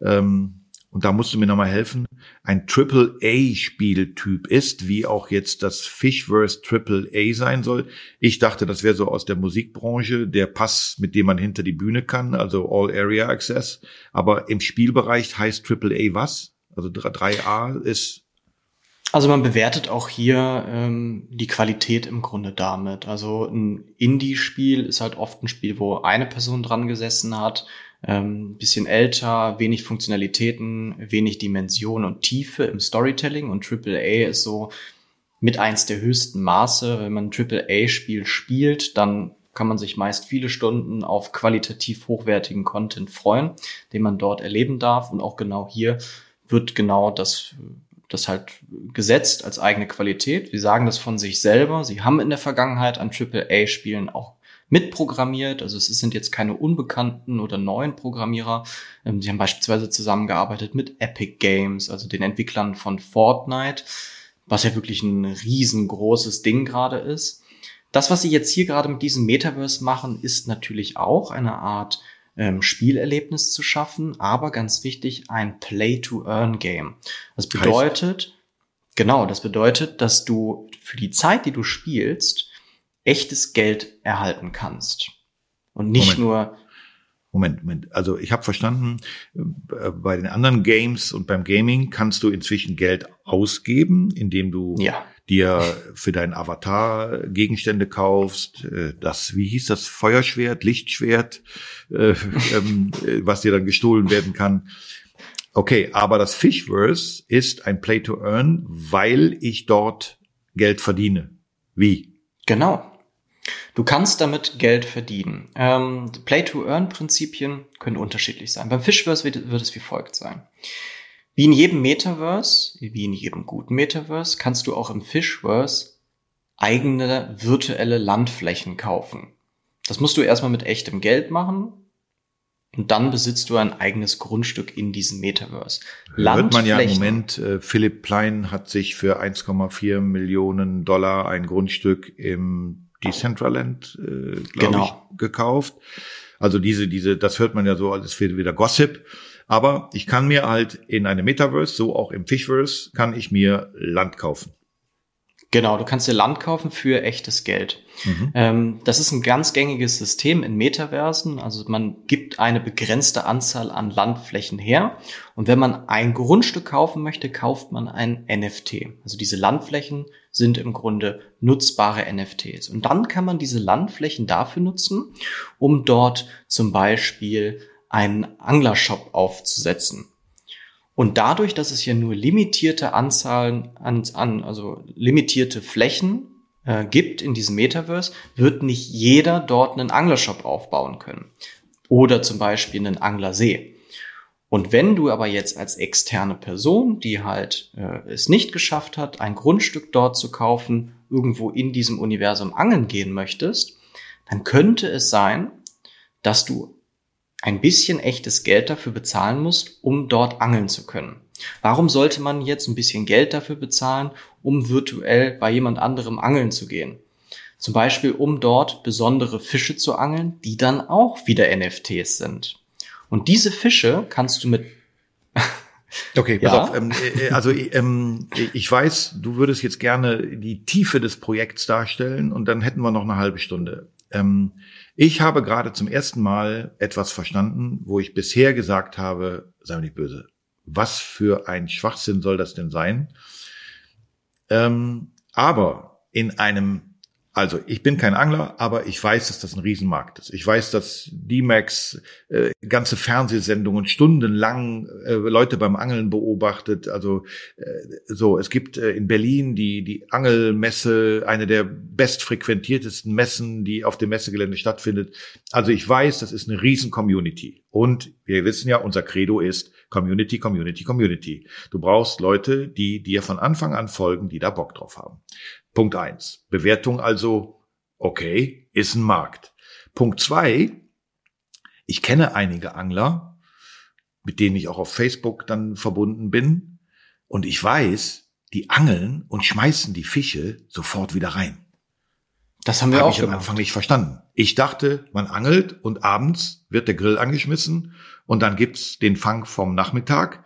A: ähm, und da musst du mir nochmal helfen, ein Triple-A-Spieltyp ist, wie auch jetzt das Fishverse Triple-A sein soll. Ich dachte, das wäre so aus der Musikbranche, der Pass, mit dem man hinter die Bühne kann, also All Area Access. Aber im Spielbereich heißt Triple-A was? Also 3A ist
B: also man bewertet auch hier ähm, die Qualität im Grunde damit. Also ein Indie-Spiel ist halt oft ein Spiel, wo eine Person dran gesessen hat ähm, bisschen älter, wenig Funktionalitäten, wenig Dimension und Tiefe im Storytelling und AAA ist so mit eins der höchsten Maße. Wenn man ein AAA-Spiel spielt, dann kann man sich meist viele Stunden auf qualitativ hochwertigen Content freuen, den man dort erleben darf. Und auch genau hier wird genau das, das halt gesetzt als eigene Qualität. Sie sagen das von sich selber. Sie haben in der Vergangenheit an AAA-Spielen auch mitprogrammiert. Also es sind jetzt keine unbekannten oder neuen Programmierer. Ähm, sie haben beispielsweise zusammengearbeitet mit Epic Games, also den Entwicklern von Fortnite, was ja wirklich ein riesengroßes Ding gerade ist. Das, was sie jetzt hier gerade mit diesem Metaverse machen, ist natürlich auch eine Art ähm, Spielerlebnis zu schaffen, aber ganz wichtig, ein Play-to-Earn-Game. Das bedeutet, heißt? genau, das bedeutet, dass du für die Zeit, die du spielst, echtes Geld erhalten kannst. Und nicht
A: Moment.
B: nur.
A: Moment, Moment. Also ich habe verstanden, äh, bei den anderen Games und beim Gaming kannst du inzwischen Geld ausgeben, indem du ja. dir für deinen Avatar Gegenstände kaufst. Äh, das, wie hieß das, Feuerschwert, Lichtschwert, äh, ähm, was dir dann gestohlen werden kann. Okay, aber das Fishverse ist ein Play to Earn, weil ich dort Geld verdiene. Wie?
B: Genau. Du kannst damit Geld verdienen. Ähm, Play-to-Earn-Prinzipien können unterschiedlich sein. Beim Fishverse wird, wird es wie folgt sein. Wie in jedem Metaverse, wie in jedem guten Metaverse, kannst du auch im Fishverse eigene virtuelle Landflächen kaufen. Das musst du erstmal mit echtem Geld machen. Und dann besitzt du ein eigenes Grundstück in diesem Metaverse.
A: Hört man ja im Moment, äh, Philipp Plein hat sich für 1,4 Millionen Dollar ein Grundstück im Decentraland, äh, glaube genau. ich, gekauft. Also diese, diese, das hört man ja so, als wäre wieder Gossip. Aber ich kann mir halt in einem Metaverse, so auch im Fishverse, kann ich mir Land kaufen.
B: Genau, du kannst dir Land kaufen für echtes Geld. Mhm. Ähm, das ist ein ganz gängiges System in Metaversen. Also man gibt eine begrenzte Anzahl an Landflächen her. Und wenn man ein Grundstück kaufen möchte, kauft man ein NFT. Also diese Landflächen sind im Grunde nutzbare NFTs. Und dann kann man diese Landflächen dafür nutzen, um dort zum Beispiel einen Anglershop aufzusetzen. Und dadurch, dass es ja nur limitierte Anzahlen an, an also limitierte Flächen äh, gibt in diesem Metaverse, wird nicht jeder dort einen Anglershop aufbauen können. Oder zum Beispiel einen Anglersee. Und wenn du aber jetzt als externe Person, die halt äh, es nicht geschafft hat, ein Grundstück dort zu kaufen, irgendwo in diesem Universum angeln gehen möchtest, dann könnte es sein, dass du ein bisschen echtes Geld dafür bezahlen musst, um dort angeln zu können. Warum sollte man jetzt ein bisschen Geld dafür bezahlen, um virtuell bei jemand anderem angeln zu gehen? Zum Beispiel, um dort besondere Fische zu angeln, die dann auch wieder NFTs sind. Und diese Fische kannst du mit
A: Okay, pass ja. auf. Ähm, äh, äh, also ähm, ich weiß, du würdest jetzt gerne die Tiefe des Projekts darstellen und dann hätten wir noch eine halbe Stunde. Ähm, ich habe gerade zum ersten Mal etwas verstanden, wo ich bisher gesagt habe, sei mir nicht böse, was für ein Schwachsinn soll das denn sein? Ähm, aber in einem also, ich bin kein Angler, aber ich weiß, dass das ein Riesenmarkt ist. Ich weiß, dass D-Max äh, ganze Fernsehsendungen stundenlang äh, Leute beim Angeln beobachtet. Also äh, so, es gibt äh, in Berlin die die Angelmesse, eine der bestfrequentiertesten Messen, die auf dem Messegelände stattfindet. Also ich weiß, das ist eine riesen Community. Und wir wissen ja, unser Credo ist Community, Community, Community. Du brauchst Leute, die dir von Anfang an folgen, die da Bock drauf haben. Punkt eins. Bewertung also, okay, ist ein Markt. Punkt zwei. Ich kenne einige Angler, mit denen ich auch auf Facebook dann verbunden bin. Und ich weiß, die angeln und schmeißen die Fische sofort wieder rein.
B: Das haben wir Hab auch
A: ich am Anfang nicht verstanden. Ich dachte, man angelt und abends wird der Grill angeschmissen und dann gibt's den Fang vom Nachmittag.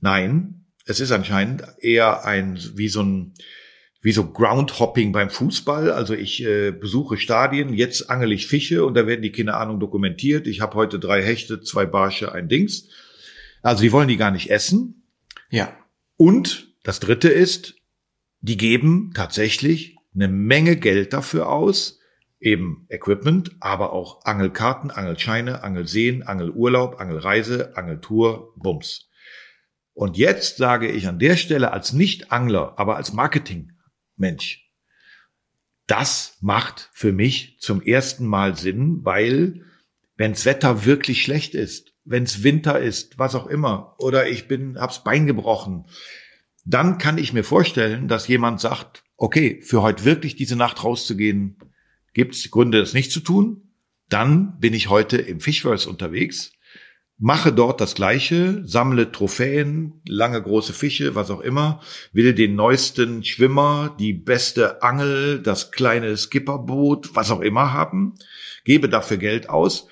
A: Nein, es ist anscheinend eher ein wie so ein wie so Groundhopping beim Fußball. Also ich äh, besuche Stadien, jetzt angel ich Fische und da werden die keine Ahnung dokumentiert. Ich habe heute drei Hechte, zwei Barsche, ein Dings. Also die wollen die gar nicht essen.
B: Ja.
A: Und das Dritte ist, die geben tatsächlich eine Menge Geld dafür aus, eben Equipment, aber auch Angelkarten, Angelscheine, Angelseen, Angelurlaub, Angelreise, Angeltour, Bums. Und jetzt sage ich an der Stelle als Nicht-Angler, aber als Marketing Mensch. Das macht für mich zum ersten Mal Sinn, weil wenns Wetter wirklich schlecht ist, wenn's Winter ist, was auch immer, oder ich bin, hab's Bein gebrochen, dann kann ich mir vorstellen, dass jemand sagt, okay, für heute wirklich diese Nacht rauszugehen, gibt's Gründe, das nicht zu tun. Dann bin ich heute im Fishverse unterwegs mache dort das Gleiche, sammle Trophäen, lange große Fische, was auch immer, will den neuesten Schwimmer, die beste Angel, das kleine Skipperboot, was auch immer haben, gebe dafür Geld aus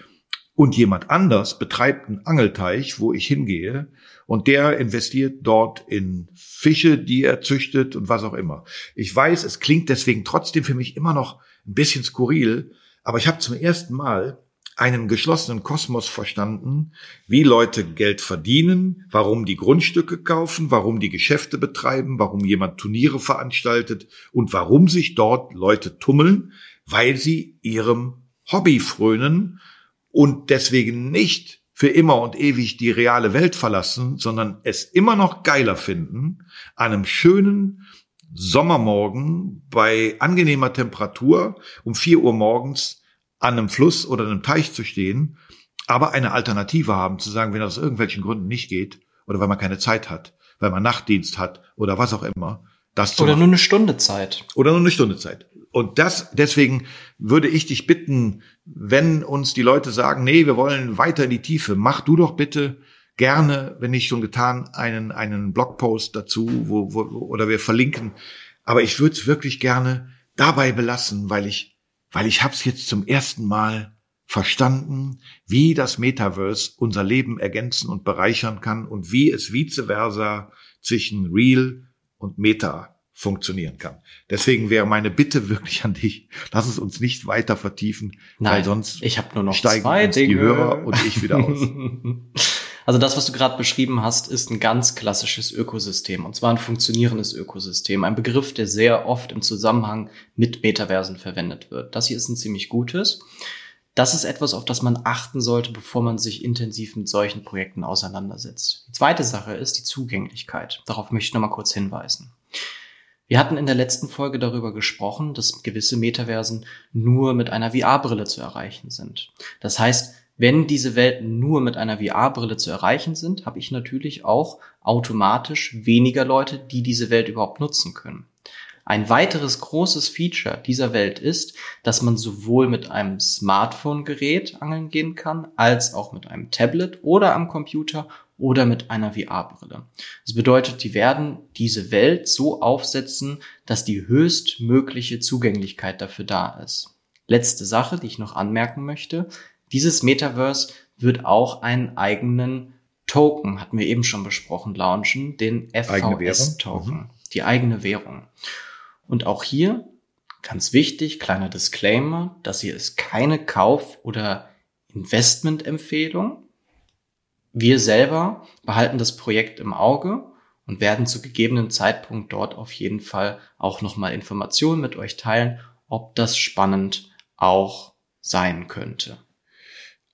A: und jemand anders betreibt einen Angelteich, wo ich hingehe und der investiert dort in Fische, die er züchtet und was auch immer. Ich weiß, es klingt deswegen trotzdem für mich immer noch ein bisschen skurril, aber ich habe zum ersten Mal einen geschlossenen Kosmos verstanden, wie Leute Geld verdienen, warum die Grundstücke kaufen, warum die Geschäfte betreiben, warum jemand Turniere veranstaltet und warum sich dort Leute tummeln, weil sie ihrem Hobby frönen und deswegen nicht für immer und ewig die reale Welt verlassen, sondern es immer noch geiler finden, an einem schönen Sommermorgen bei angenehmer Temperatur um vier Uhr morgens an einem Fluss oder einem Teich zu stehen, aber eine Alternative haben, zu sagen, wenn das aus irgendwelchen Gründen nicht geht oder weil man keine Zeit hat, weil man Nachtdienst hat oder was auch immer, das
B: zu Oder machen. nur eine Stunde Zeit.
A: Oder nur eine Stunde Zeit. Und das, deswegen würde ich dich bitten, wenn uns die Leute sagen, nee, wir wollen weiter in die Tiefe, mach du doch bitte gerne, wenn nicht schon getan, einen, einen Blogpost dazu, wo, wo, oder wir verlinken. Aber ich würde es wirklich gerne dabei belassen, weil ich weil ich hab's jetzt zum ersten Mal verstanden, wie das Metaverse unser Leben ergänzen und bereichern kann und wie es vice versa zwischen Real und Meta funktionieren kann. Deswegen wäre meine Bitte wirklich an dich, lass es uns nicht weiter vertiefen,
B: Nein,
A: weil sonst
B: ich habe nur noch
A: steigen
B: zwei
A: uns
B: Dinge.
A: die Hörer und ich wieder aus.
B: Also das, was du gerade beschrieben hast, ist ein ganz klassisches Ökosystem und zwar ein funktionierendes Ökosystem, ein Begriff, der sehr oft im Zusammenhang mit Metaversen verwendet wird. Das hier ist ein ziemlich gutes. Das ist etwas, auf das man achten sollte, bevor man sich intensiv mit solchen Projekten auseinandersetzt. Die zweite Sache ist die Zugänglichkeit. Darauf möchte ich noch mal kurz hinweisen. Wir hatten in der letzten Folge darüber gesprochen, dass gewisse Metaversen nur mit einer VR-Brille zu erreichen sind. Das heißt, wenn diese Welten nur mit einer VR-Brille zu erreichen sind, habe ich natürlich auch automatisch weniger Leute, die diese Welt überhaupt nutzen können. Ein weiteres großes Feature dieser Welt ist, dass man sowohl mit einem Smartphone-Gerät angeln gehen kann, als auch mit einem Tablet oder am Computer oder mit einer VR-Brille. Das bedeutet, die werden diese Welt so aufsetzen, dass die höchstmögliche Zugänglichkeit dafür da ist. Letzte Sache, die ich noch anmerken möchte. Dieses Metaverse wird auch einen eigenen Token, hatten wir eben schon besprochen, launchen, den FVS-Token, mhm. die eigene Währung. Und auch hier, ganz wichtig, kleiner Disclaimer, das hier ist keine Kauf- oder Investmentempfehlung. Wir selber behalten das Projekt im Auge und werden zu gegebenen Zeitpunkt dort auf jeden Fall auch nochmal Informationen mit euch teilen, ob das spannend auch sein könnte.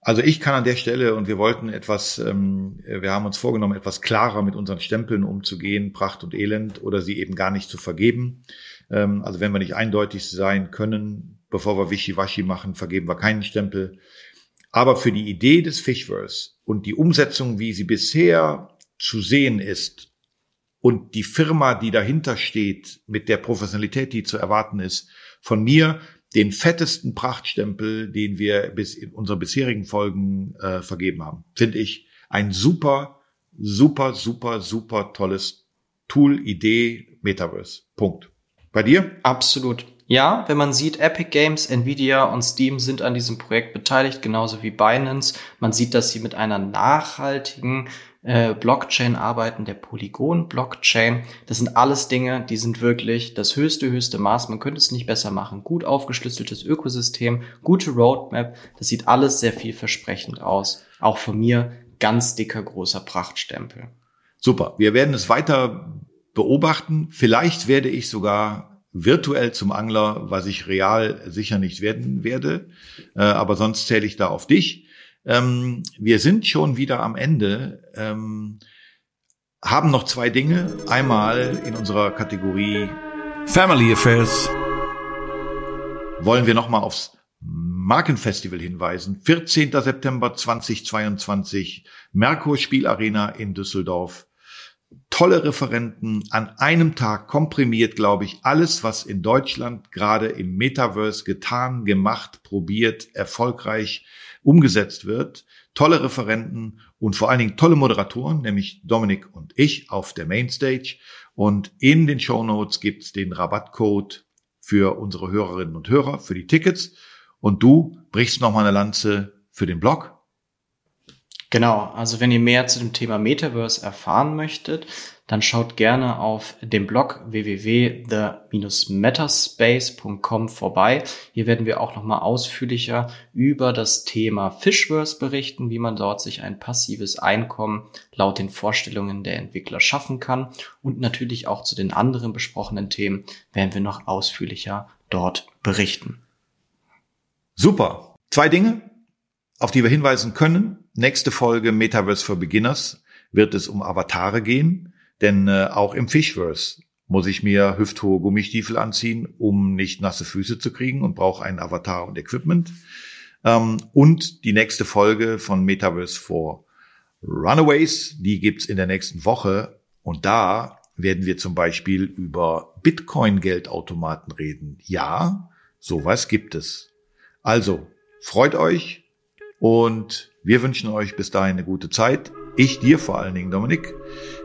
A: Also ich kann an der Stelle und wir wollten etwas, ähm, wir haben uns vorgenommen, etwas klarer mit unseren Stempeln umzugehen, Pracht und Elend oder sie eben gar nicht zu vergeben. Ähm, also wenn wir nicht eindeutig sein können, bevor wir Wischiwaschi machen, vergeben wir keinen Stempel. Aber für die Idee des Fishverse und die Umsetzung, wie sie bisher zu sehen ist und die Firma, die dahinter steht, mit der Professionalität, die zu erwarten ist, von mir den fettesten Prachtstempel, den wir bis in unseren bisherigen Folgen äh, vergeben haben. Finde ich ein super, super, super, super tolles Tool, Idee, Metaverse. Punkt. Bei dir?
B: Absolut. Ja, wenn man sieht, Epic Games, Nvidia und Steam sind an diesem Projekt beteiligt, genauso wie Binance. Man sieht, dass sie mit einer nachhaltigen äh, Blockchain arbeiten, der Polygon-Blockchain. Das sind alles Dinge, die sind wirklich das höchste, höchste Maß. Man könnte es nicht besser machen. Gut aufgeschlüsseltes Ökosystem, gute Roadmap. Das sieht alles sehr vielversprechend aus. Auch von mir ganz dicker, großer Prachtstempel.
A: Super. Wir werden es weiter beobachten. Vielleicht werde ich sogar virtuell zum Angler, was ich real sicher nicht werden werde. Äh, aber sonst zähle ich da auf dich. Ähm, wir sind schon wieder am Ende. Ähm, haben noch zwei Dinge. Einmal in unserer Kategorie Family Affairs wollen wir nochmal aufs Markenfestival hinweisen. 14. September 2022, Merkur Spielarena in Düsseldorf. Tolle Referenten an einem Tag komprimiert, glaube ich, alles, was in Deutschland gerade im Metaverse getan, gemacht, probiert, erfolgreich umgesetzt wird. Tolle Referenten und vor allen Dingen tolle Moderatoren, nämlich Dominik und ich auf der Mainstage. Und in den Show Notes gibt's den Rabattcode für unsere Hörerinnen und Hörer für die Tickets. Und du brichst nochmal eine Lanze für den Blog.
B: Genau, also wenn ihr mehr zu dem Thema Metaverse erfahren möchtet, dann schaut gerne auf dem Blog www.the-metaspace.com vorbei. Hier werden wir auch nochmal ausführlicher über das Thema Fishverse berichten, wie man dort sich ein passives Einkommen laut den Vorstellungen der Entwickler schaffen kann. Und natürlich auch zu den anderen besprochenen Themen werden wir noch ausführlicher dort berichten.
A: Super. Zwei Dinge, auf die wir hinweisen können. Nächste Folge Metaverse for Beginners wird es um Avatare gehen. Denn äh, auch im Fishverse muss ich mir hüfthohe Gummistiefel anziehen, um nicht nasse Füße zu kriegen und brauche einen Avatar und Equipment. Ähm, und die nächste Folge von Metaverse for Runaways, die gibt's in der nächsten Woche. Und da werden wir zum Beispiel über Bitcoin-Geldautomaten reden. Ja, sowas gibt es. Also, freut euch und wir wünschen euch bis dahin eine gute Zeit. Ich dir vor allen Dingen, Dominik.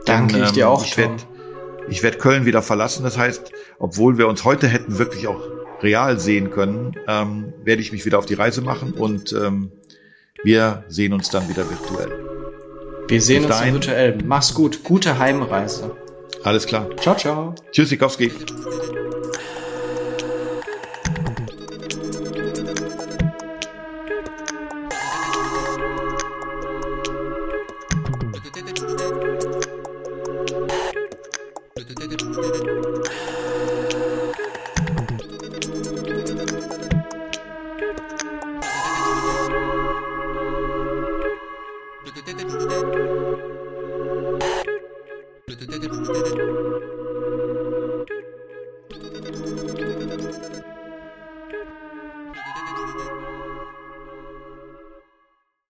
B: Danke, Denn, ähm, ich dir auch.
A: Ich werde werd Köln wieder verlassen. Das heißt, obwohl wir uns heute hätten wirklich auch real sehen können, ähm, werde ich mich wieder auf die Reise machen und ähm, wir sehen uns dann wieder virtuell.
B: Wir sehen uns virtuell. Mach's gut. Gute Heimreise.
A: Alles klar.
B: Ciao, ciao.
A: Tschüss, Sikowski.